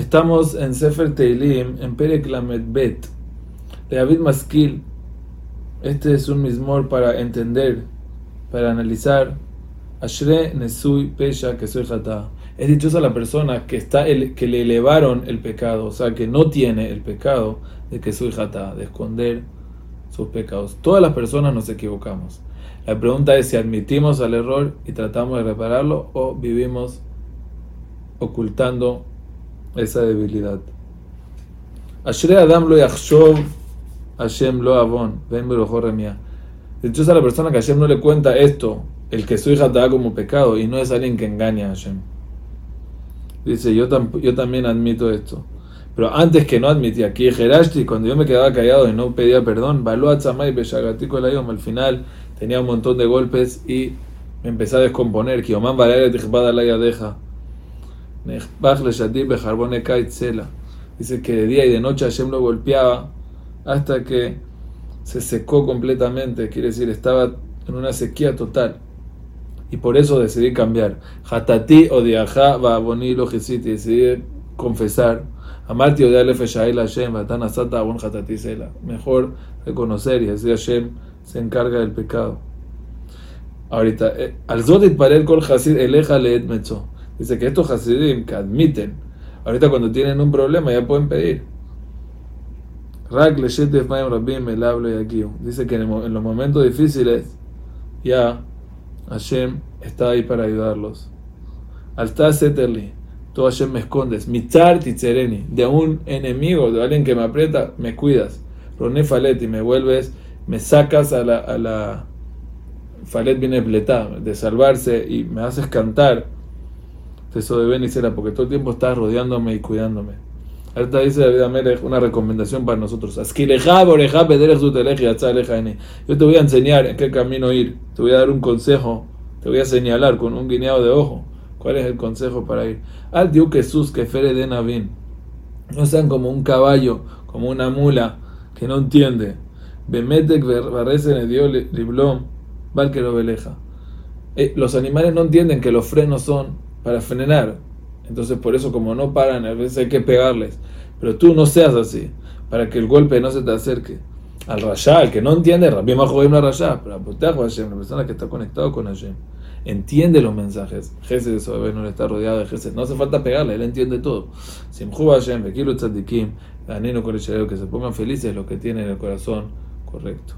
Estamos en Sefer Teilim, en Perek Lamed Bet, de David Maskil. Este es un mismor para entender, para analizar. Ashre Nesui Pesha Jata. Es dichosa la persona que, está el, que le elevaron el pecado, o sea, que no tiene el pecado de soy Jata, de esconder sus pecados. Todas las personas nos equivocamos. La pregunta es si admitimos al error y tratamos de repararlo o vivimos ocultando esa debilidad. Ashre Adam lo yachshov, Hashem lo avon, ven remia. Dichosa la persona que Hashem no le cuenta esto, el que su hija da como pecado, y no es alguien que engaña a Hashem. Dice, yo, yo también admito esto. Pero antes que no admitía, aquí Gerashti, cuando yo me quedaba callado y no pedía perdón, al final tenía un montón de golpes y me empecé a descomponer. Kioman la deja. Dice que de día y de noche Hashem lo golpeaba hasta que se secó completamente, quiere decir, estaba en una sequía total. Y por eso decidí cambiar. Hatati o diaja va boni lo decidí confesar. Amarti o de Hashem, hatati sela. Mejor reconocer y decir Hashem se encarga del pecado. Ahorita, eh, al Zodit el kol hasid eleja leet metzo. Dice que estos hasidim que admiten, ahorita cuando tienen un problema ya pueden pedir. Dice que en los momentos difíciles ya Hashem está ahí para ayudarlos. Alta seterli, tú Hashem me escondes. Mitzar titzereni, de un enemigo, de alguien que me aprieta, me cuidas. Roné faleti, me vuelves, me sacas a la, a la falet viene de salvarse y me haces cantar eso de Ben porque todo el tiempo estás rodeándome y cuidándome. Ahorita dice David Amelech una recomendación para nosotros. Yo te voy a enseñar en qué camino ir. Te voy a dar un consejo. Te voy a señalar con un guiñado de ojo. ¿Cuál es el consejo para ir? Al Dios Jesús que fere de Navin. No sean como un caballo, como una mula que no entiende. Bemetek barresen dio liblom, veleja. Eh, los animales no entienden que los frenos son para frenar. Entonces por eso como no paran, a veces hay que pegarles. Pero tú no seas así, para que el golpe no se te acerque. Al Rasha, el que no entiende, Rabbi Mahoim la Rasha, pero a Hashem, la persona que está conectado con Hashem, entiende los mensajes. Jesús de no está rodeado de Jesús. No hace falta pegarle, él entiende todo. Simchu Hashem, Bekilu Tzadikim, Danino que se pongan felices los que tienen el corazón correcto.